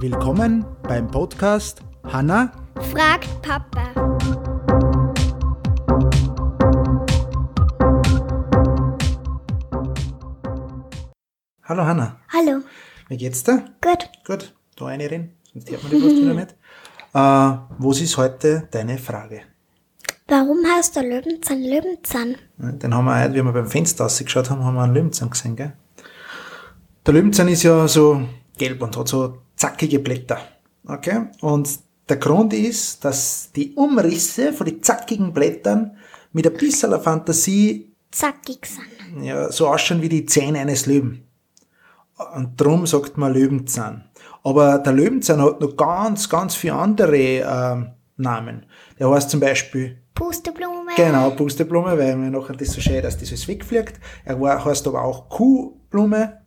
Willkommen beim Podcast Hanna fragt Papa. Hallo Hanna, Hallo. wie geht's dir? Gut. Gut, da eine rein, sonst hört man die Post wieder nicht. Äh, was ist heute deine Frage? Warum heißt der Löwenzahn Löwenzahn? Den haben wir heute, wie wir beim Fenster rausgeschaut haben, haben wir einen Löwenzahn gesehen, gell? Der Löwenzahn ist ja so gelb und hat so zackige Blätter. Okay? Und der Grund ist, dass die Umrisse von den zackigen Blättern mit ein bisschen Fantasie Zackig sind. ja, so ausschauen wie die Zähne eines Löwen. Und drum sagt man Löwenzahn. Aber der Löwenzahn hat noch ganz, ganz viele andere ähm, Namen. Der heißt zum Beispiel Pusteblume. Genau, Pusteblume, weil mir nachher das so schön, dass das alles wegfliegt. Er heißt aber auch Kuhblume.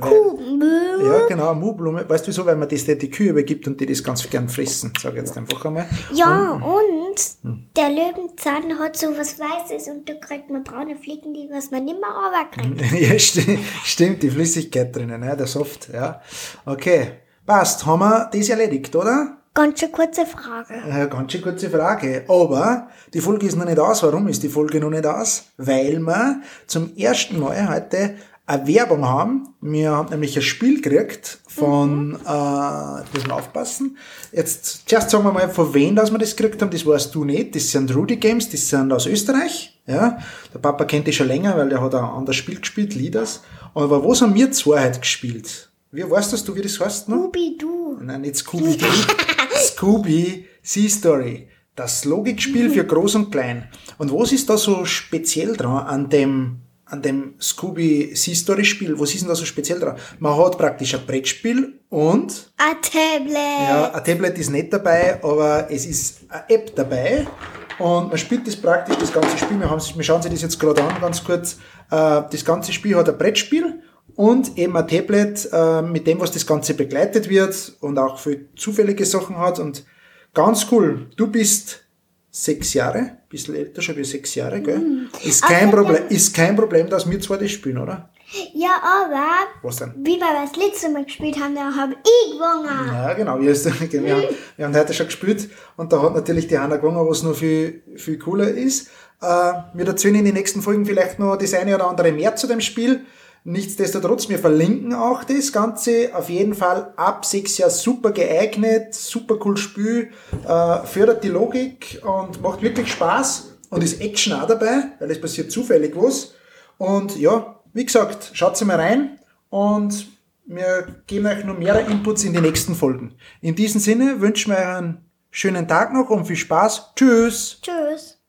Kuhblume. Ja, genau, Muhblume. Weißt du wieso? Weil man das der die Kühe übergibt und die das ganz gern fressen. Sag ich jetzt einfach einmal. Ja, und der Löwenzahn hat so was Weißes und da kriegt man braune Fliegen, die was man nicht mehr runterkriegt. ja, sti stimmt, die Flüssigkeit drinnen, ja, der Soft, ja. Okay, passt, haben wir das erledigt, oder? Ganz schön kurze Frage. Äh, ganz schön kurze Frage. Aber die Folge ist noch nicht aus. Warum ist die Folge noch nicht aus? Weil wir zum ersten Mal heute eine Werbung haben. Wir haben nämlich ein Spiel gekriegt von, äh, müssen wir aufpassen. Jetzt, zuerst sagen wir mal, von wem dass wir das gekriegt haben, das weißt du nicht. Das sind Rudy Games, das sind aus Österreich. Ja, der Papa kennt die schon länger, weil der hat ein anderes Spiel gespielt, Leaders. Aber was haben wir zwei heute gespielt? Wie weißt das du, wie das heißt noch? Scooby-Doo. Nein, nicht Scooby-Doo. Scooby Sea Story. Das Logikspiel für Groß und Klein. Und was ist da so speziell dran an dem, an dem Scooby Sea Story Spiel? Was ist denn da so speziell dran? Man hat praktisch ein Brettspiel und, Ein Tablet. ja, ein Tablet ist nicht dabei, aber es ist eine App dabei. Und man spielt das praktisch, das ganze Spiel. Wir, haben, wir schauen sich das jetzt gerade an, ganz kurz. Äh, Das ganze Spiel hat ein Brettspiel und eben ein Tablet, äh, mit dem, was das Ganze begleitet wird und auch für zufällige Sachen hat. Und ganz cool. Du bist sechs Jahre, bisschen älter, schon wie sechs Jahre, gell? Ist kein Problem, ist kein Problem, dass wir zwei das spielen, oder? Ja, aber Was denn? wie wir das letzte Mal gespielt haben, da habe ich gewonnen. Ja, genau. Wir, haben, wir haben heute schon gespielt und da hat natürlich die Hanna gewonnen, was noch viel, viel cooler ist. Äh, wir erzählen in den nächsten Folgen vielleicht noch das eine oder andere mehr zu dem Spiel. Nichtsdestotrotz, wir verlinken auch das Ganze. Auf jeden Fall ab sechs Jahre super geeignet, super cool Spiel, äh, fördert die Logik und macht wirklich Spaß und ist Action auch dabei, weil es passiert zufällig was. Und ja, wie gesagt, schaut mal rein und wir geben euch noch mehrere Inputs in die nächsten Folgen. In diesem Sinne wünschen wir euch einen schönen Tag noch und viel Spaß. Tschüss! Tschüss.